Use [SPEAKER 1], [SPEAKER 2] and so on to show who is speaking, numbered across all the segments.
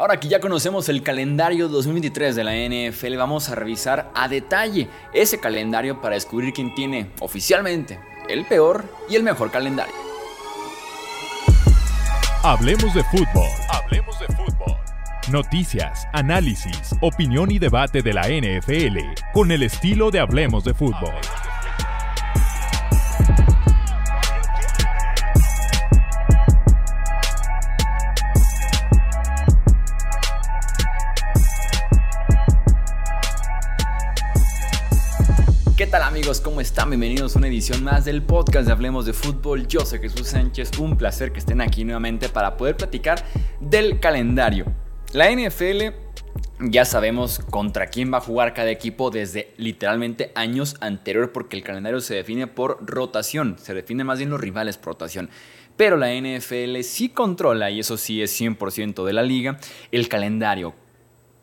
[SPEAKER 1] Ahora que ya conocemos el calendario 2023 de la NFL, vamos a revisar a detalle ese calendario para descubrir quién tiene oficialmente el peor y el mejor calendario.
[SPEAKER 2] Hablemos de fútbol. Hablemos de fútbol. Noticias, análisis, opinión y debate de la NFL con el estilo de Hablemos de fútbol.
[SPEAKER 1] Están? Bienvenidos a una edición más del podcast de Hablemos de Fútbol. Yo soy Jesús Sánchez, un placer que estén aquí nuevamente para poder platicar del calendario. La NFL ya sabemos contra quién va a jugar cada equipo desde literalmente años anteriores porque el calendario se define por rotación, se define más bien los rivales por rotación. Pero la NFL sí controla, y eso sí es 100% de la liga, el calendario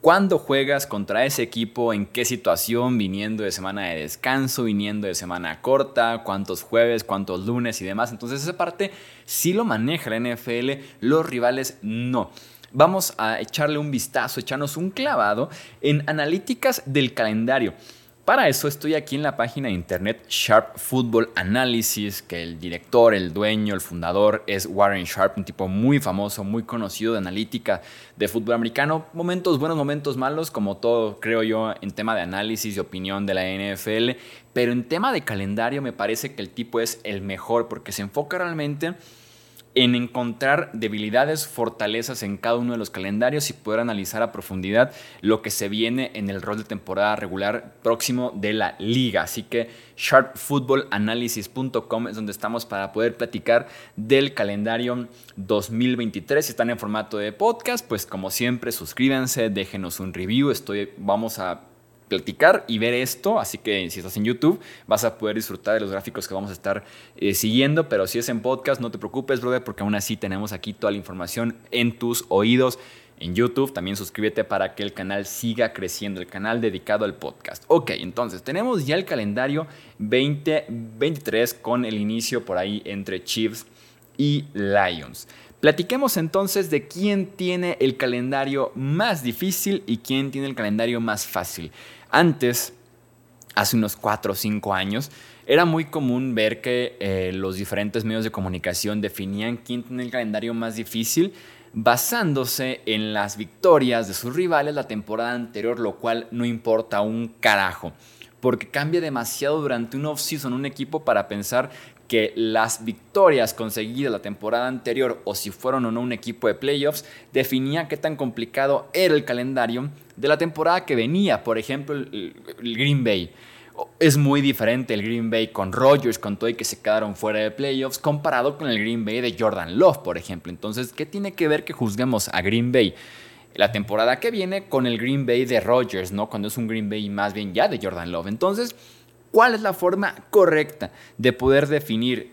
[SPEAKER 1] ¿Cuándo juegas contra ese equipo? ¿En qué situación? Viniendo de semana de descanso, viniendo de semana corta, cuántos jueves, cuántos lunes y demás. Entonces esa parte sí lo maneja la NFL, los rivales no. Vamos a echarle un vistazo, echarnos un clavado en analíticas del calendario. Para eso estoy aquí en la página de internet Sharp Football Analysis, que el director, el dueño, el fundador es Warren Sharp, un tipo muy famoso, muy conocido de analítica de fútbol americano. Momentos buenos, momentos malos, como todo creo yo en tema de análisis y opinión de la NFL, pero en tema de calendario me parece que el tipo es el mejor porque se enfoca realmente en encontrar debilidades, fortalezas en cada uno de los calendarios y poder analizar a profundidad lo que se viene en el rol de temporada regular próximo de la liga. Así que sharpfootballanalysis.com es donde estamos para poder platicar del calendario 2023. Si están en formato de podcast, pues como siempre suscríbanse, déjenos un review. Estoy, vamos a platicar y ver esto, así que si estás en YouTube vas a poder disfrutar de los gráficos que vamos a estar eh, siguiendo, pero si es en podcast no te preocupes, brother, porque aún así tenemos aquí toda la información en tus oídos. En YouTube también suscríbete para que el canal siga creciendo, el canal dedicado al podcast. Ok, entonces tenemos ya el calendario 2023 con el inicio por ahí entre Chiefs y Lions. Platiquemos entonces de quién tiene el calendario más difícil y quién tiene el calendario más fácil. Antes, hace unos 4 o 5 años, era muy común ver que eh, los diferentes medios de comunicación definían quién tiene el calendario más difícil basándose en las victorias de sus rivales la temporada anterior, lo cual no importa un carajo porque cambia demasiado durante un off-season un equipo para pensar que las victorias conseguidas la temporada anterior o si fueron o no un equipo de playoffs definía qué tan complicado era el calendario de la temporada que venía. Por ejemplo, el, Green Bay. Es muy diferente el Green Bay con Rodgers, con todo y que se quedaron fuera de playoffs, comparado con el Green Bay de Jordan Love, por ejemplo. Entonces, ¿qué tiene que ver que juzguemos a Green Bay? la temporada que viene con el Green Bay de Rodgers, ¿no? Cuando es un Green Bay más bien ya de Jordan Love. Entonces, ¿cuál es la forma correcta de poder definir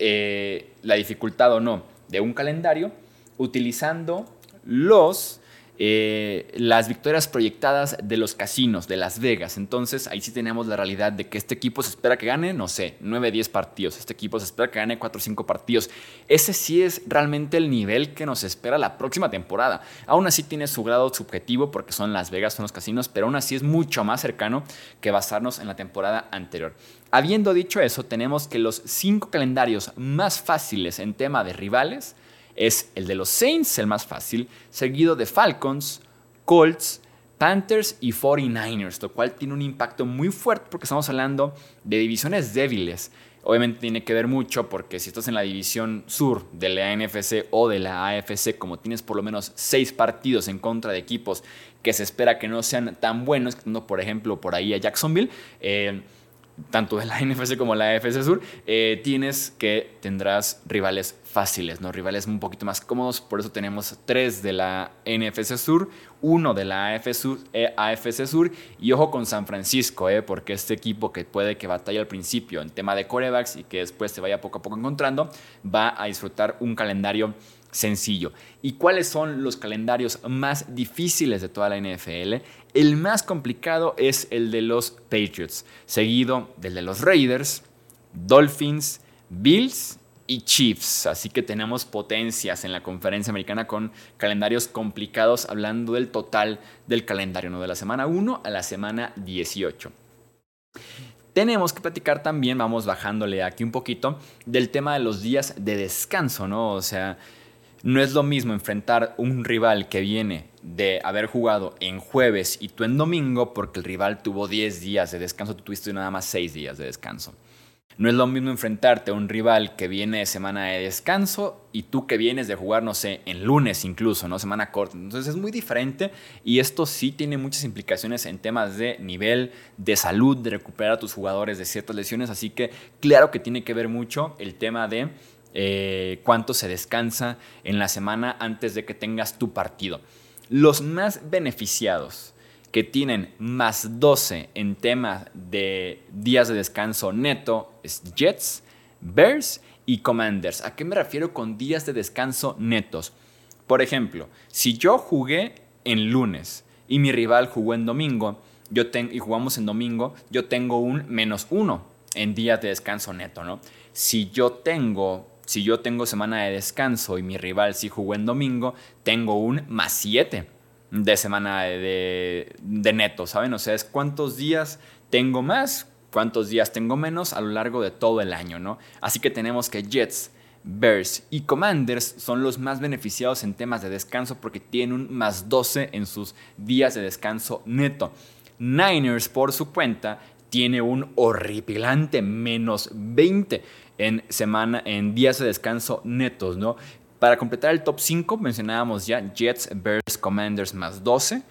[SPEAKER 1] eh, la dificultad o no de un calendario? Utilizando los eh, las victorias proyectadas de los casinos de Las Vegas. Entonces ahí sí tenemos la realidad de que este equipo se espera que gane, no sé, 9, 10 partidos. Este equipo se espera que gane 4 o 5 partidos. Ese sí es realmente el nivel que nos espera la próxima temporada. Aún así tiene su grado subjetivo porque son Las Vegas, son los casinos, pero aún así es mucho más cercano que basarnos en la temporada anterior. Habiendo dicho eso, tenemos que los 5 calendarios más fáciles en tema de rivales es el de los Saints, el más fácil, seguido de Falcons, Colts, Panthers y 49ers, lo cual tiene un impacto muy fuerte porque estamos hablando de divisiones débiles. Obviamente tiene que ver mucho porque si estás en la división sur de la NFC o de la AFC, como tienes por lo menos seis partidos en contra de equipos que se espera que no sean tan buenos, por ejemplo por ahí a Jacksonville, eh, tanto de la NFC como la AFC Sur, eh, tienes que tendrás rivales fáciles, ¿no? Rivales un poquito más cómodos. Por eso tenemos tres de la NFC Sur, uno de la AFC Sur, eh, AFC Sur y ojo con San Francisco, ¿eh? porque este equipo que puede que batalla al principio en tema de corebacks y que después se vaya poco a poco encontrando, va a disfrutar un calendario sencillo. ¿Y cuáles son los calendarios más difíciles de toda la NFL? El más complicado es el de los Patriots, seguido del de los Raiders, Dolphins, Bills y Chiefs. Así que tenemos potencias en la conferencia americana con calendarios complicados, hablando del total del calendario, ¿no? de la semana 1 a la semana 18. Tenemos que platicar también, vamos bajándole aquí un poquito, del tema de los días de descanso, ¿no? O sea, no es lo mismo enfrentar un rival que viene de haber jugado en jueves y tú en domingo, porque el rival tuvo 10 días de descanso, tú tuviste nada más 6 días de descanso. No es lo mismo enfrentarte a un rival que viene de semana de descanso y tú que vienes de jugar, no sé, en lunes incluso, ¿no? Semana corta. Entonces es muy diferente y esto sí tiene muchas implicaciones en temas de nivel, de salud, de recuperar a tus jugadores de ciertas lesiones. Así que claro que tiene que ver mucho el tema de eh, cuánto se descansa en la semana antes de que tengas tu partido. Los más beneficiados que tienen más 12 en temas de días de descanso neto es Jets, Bears y Commanders. ¿A qué me refiero con días de descanso netos? Por ejemplo, si yo jugué en lunes y mi rival jugó en domingo yo y jugamos en domingo, yo tengo un menos uno en días de descanso neto, ¿no? Si yo tengo si yo tengo semana de descanso y mi rival sí jugó en domingo, tengo un más 7 de semana de, neto, ¿saben? O sea, es cuántos días tengo más, cuántos días tengo menos a lo largo de todo el año, ¿no? Así que tenemos que Jets, Bears y Commanders son los más beneficiados en temas de descanso porque tienen un más 12 en sus días de descanso neto. Niners, por su cuenta, tiene un horripilante menos 20 en, semana, en días de descanso netos, ¿no? Para completar el top 5 mencionábamos ya Jets, Bears, Commanders más 12,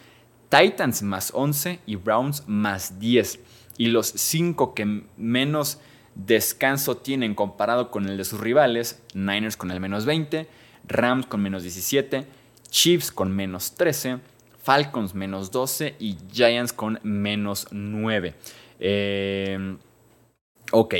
[SPEAKER 1] Titans más 11 y Browns más 10. Y los 5 que menos descanso tienen comparado con el de sus rivales, Niners con el menos 20, Rams con menos 17, Chiefs con menos 13, Falcons menos 12 y Giants con menos 9. Eh, ok,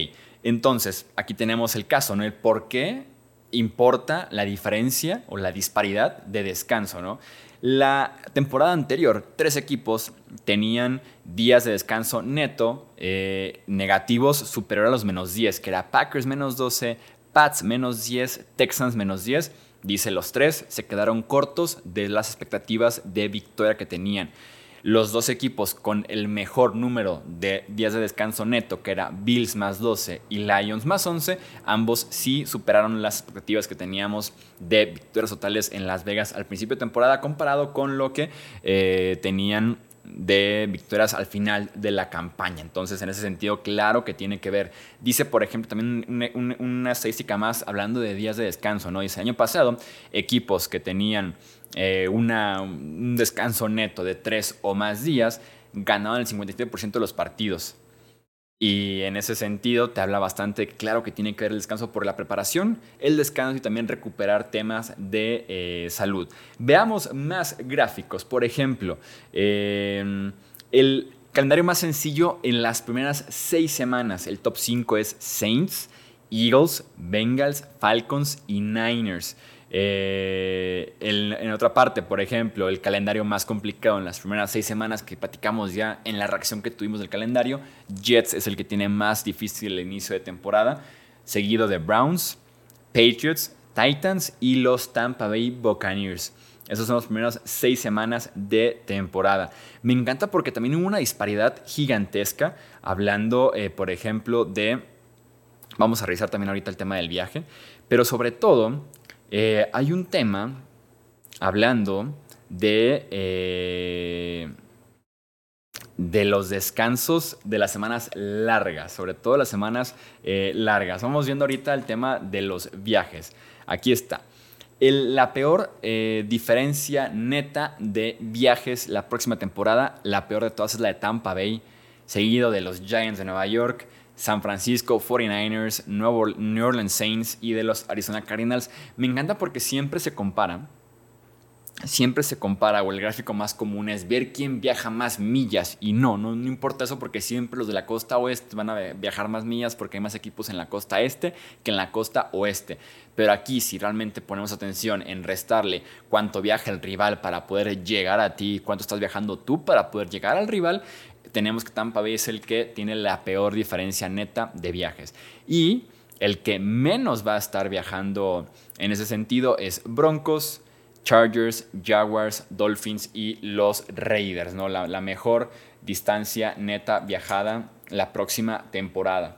[SPEAKER 1] entonces aquí tenemos el caso, ¿no? El por qué importa la diferencia o la disparidad de descanso, ¿no? La temporada anterior, tres equipos tenían días de descanso neto eh, negativos superior a los menos 10, que era Packers menos 12, Pats menos 10, Texans menos 10. Dice los tres, se quedaron cortos de las expectativas de victoria que tenían los dos equipos con el mejor número de días de descanso neto, que era Bills más 12 y Lions más 11, ambos sí superaron las expectativas que teníamos de victorias totales en Las Vegas al principio de temporada comparado con lo que eh, tenían de victorias al final de la campaña. Entonces, en ese sentido, claro que tiene que ver. Dice, por ejemplo, también una, estadística más hablando de días de descanso, ¿no? Dice, año pasado, equipos que tenían eh, un descanso neto de tres o más días, ganaban el 57% de los partidos. Y en ese sentido te habla bastante claro que tiene que ver el descanso por la preparación, el descanso y también recuperar temas de eh, salud. Veamos más gráficos. Por ejemplo, em, el calendario más sencillo en las primeras seis semanas. El top 5 es Saints, Eagles, Bengals, Falcons y Niners. Eh, en, otra parte, por ejemplo, el calendario más complicado en las primeras seis semanas que platicamos ya en la reacción que tuvimos del calendario, Jets es el que tiene más difícil el inicio de temporada, seguido de Browns, Patriots, Titans y los Tampa Bay Buccaneers. Esas son las primeras seis semanas de temporada. Me encanta porque también hubo una disparidad gigantesca, hablando, eh, por ejemplo, de... Vamos a revisar también ahorita el tema del viaje, pero sobre todo eh, hay un tema hablando de, eh, de los descansos de las semanas largas, sobre todo las semanas eh, largas. Vamos viendo ahorita el tema de los viajes. Aquí está. la peor diferencia neta de viajes la próxima temporada, la peor de todas es la de Tampa Bay, seguido de los Giants de Nueva York, San Francisco 49ers, New Orleans Saints y de los Arizona Cardinals. Me encanta porque siempre se compara. Siempre se compara, o el gráfico más común es ver quién viaja más millas. Y no, no, no importa eso porque siempre los de la costa oeste van a viajar más millas porque hay más equipos en la costa este que en la costa oeste. Pero aquí, si realmente ponemos atención en restarle cuánto viaja el rival para poder llegar a ti, cuánto estás viajando tú para poder llegar al rival, tenemos que Tampa Bay es el que tiene la peor diferencia neta de viajes. Y El que menos va a estar viajando en ese sentido es Broncos, Chargers, Jaguars, Dolphins y los Raiders, ¿no? La, mejor distancia neta viajada la próxima temporada.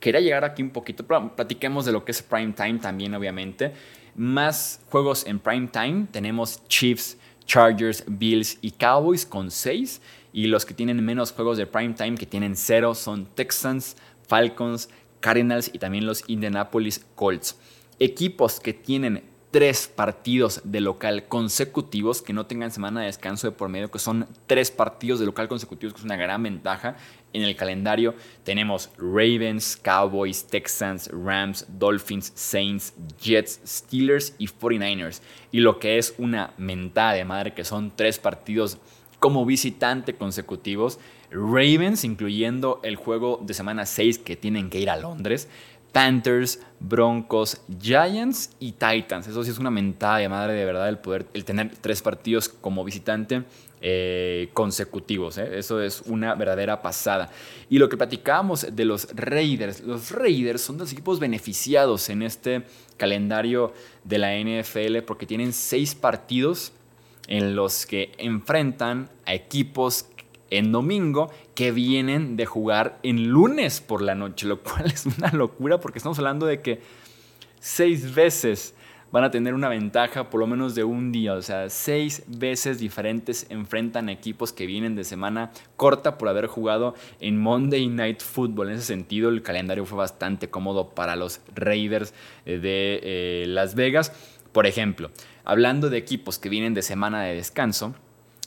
[SPEAKER 1] Quería llegar aquí un poquito, platiquemos de lo que es prime time también, obviamente. Más juegos en prime time. Tenemos Chiefs, Chargers, Bills y Cowboys con 6. Y los que tienen menos juegos de prime time, que tienen 0, son Texans, Falcons, Cardinals y también los Indianapolis Colts. Equipos que tienen tres partidos de local consecutivos, que no tengan semana de descanso de por medio, que son tres partidos de local consecutivos, que es una gran ventaja. En el calendario tenemos Ravens, Cowboys, Texans, Rams, Dolphins, Saints, Jets, Steelers y 49ers. Y lo que es una mentada de madre, que son tres partidos como visitante consecutivos. Ravens, incluyendo el juego de semana 6 que tienen que ir a Londres. Panthers, Broncos, Giants y Titans. Eso sí es una mentada de madre de verdad el poder, el tener tres partidos como visitante eh, consecutivos. ¿eh? Eso es una verdadera pasada. Y lo que platicábamos de los Raiders, los Raiders son los equipos beneficiados en este calendario de la NFL porque tienen seis partidos en los que enfrentan a equipos en domingo que vienen de jugar en lunes por la noche, lo cual es una locura porque estamos hablando de que seis veces van a tener una ventaja por lo menos de un día, o sea, seis veces diferentes enfrentan equipos que vienen de semana corta por haber jugado en Monday Night Football. En ese sentido, el calendario fue bastante cómodo para los Raiders eh, de eh, Las Vegas. Por ejemplo, hablando de equipos que vienen de semana de descanso,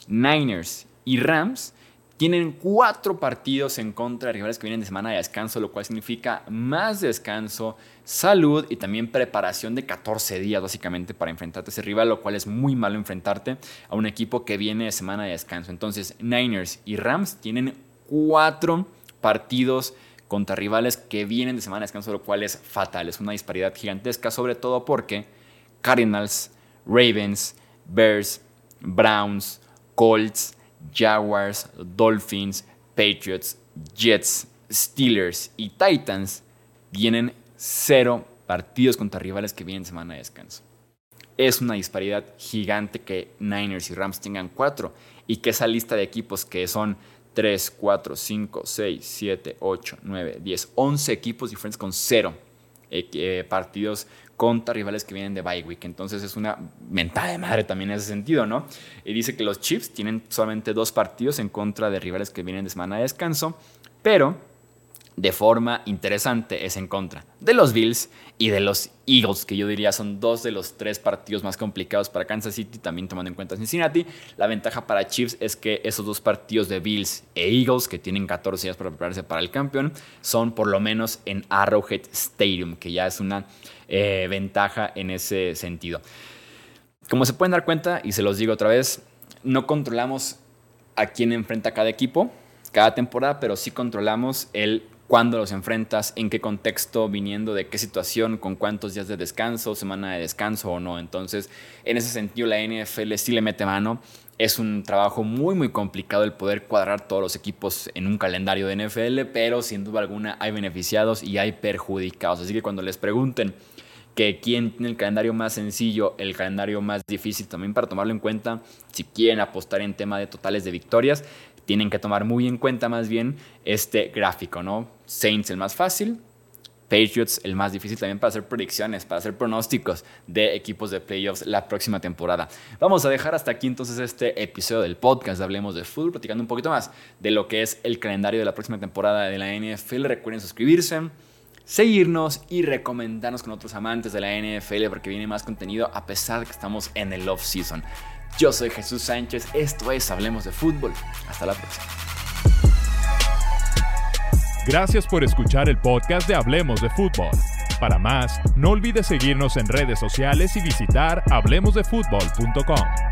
[SPEAKER 1] Niners y Rams tienen cuatro partidos en contra de rivales que vienen de semana de descanso, lo cual significa más descanso, salud y también preparación de 14 días básicamente para enfrentarte a ese rival, lo cual es muy malo enfrentarte a un equipo que viene de semana de descanso. Entonces, Niners y Rams tienen cuatro partidos contra rivales que vienen de semana de descanso, lo cual es fatal, es una disparidad gigantesca, sobre todo porque Cardinals, Ravens, Bears, Browns, Colts, Jaguars, Dolphins, Patriots, Jets, Steelers y Titans tienen cero partidos contra rivales que vienen semana de descanso. Es una disparidad gigante que Niners y Rams tengan cuatro y que esa lista de equipos que son 3, 4, 5, 6, 7, 8, 9, 10, 11 equipos diferentes con cero eh, eh, partidos contra rivales que vienen de bye week. Entonces es una mentada de madre también en ese sentido, ¿no? Y dice que los Chiefs tienen solamente dos partidos en contra de rivales que vienen de semana de descanso, pero de forma interesante es en contra de los Bills y de los Eagles, que yo diría son dos de los tres partidos más complicados para Kansas City, también tomando en cuenta Cincinnati. La ventaja para Chiefs es que esos dos partidos de Bills e Eagles, que tienen 14 días para prepararse para el campeón, son por lo menos en Arrowhead Stadium, que ya es una eh, ventaja en ese sentido. Como se pueden dar cuenta, y se los digo otra vez, no controlamos a quién enfrenta cada equipo cada temporada, pero sí controlamos el cuándo los enfrentas, en qué contexto, viniendo de qué situación, con cuántos días de descanso, semana de descanso o no. Entonces, en ese sentido, la NFL sí le mete mano. Es un trabajo muy, muy complicado el poder cuadrar todos los equipos en un calendario de NFL, pero sin duda alguna hay beneficiados y hay perjudicados. Así que cuando les pregunten que quién tiene el calendario más sencillo, el calendario más difícil, también para tomarlo en cuenta, si quieren apostar en tema de totales de victorias, tienen que tomar muy en cuenta más bien este gráfico, ¿no? Saints el más fácil, Patriots el más difícil también para hacer predicciones, para hacer pronósticos de equipos de playoffs la próxima temporada. Vamos a dejar hasta aquí entonces este episodio del podcast Hablemos de Fútbol, platicando un poquito más de lo que es el calendario de la próxima temporada de la NFL. Recuerden suscribirse, seguirnos y recomendarnos con otros amantes de la NFL porque viene más contenido a pesar de que estamos en el off season. Yo soy Jesús Sánchez, esto es Hablemos de Fútbol. Hasta la próxima.
[SPEAKER 2] Gracias por escuchar el podcast de Hablemos de Fútbol. Para más, no olvides seguirnos en redes sociales y visitar hablemosdefutbol.com.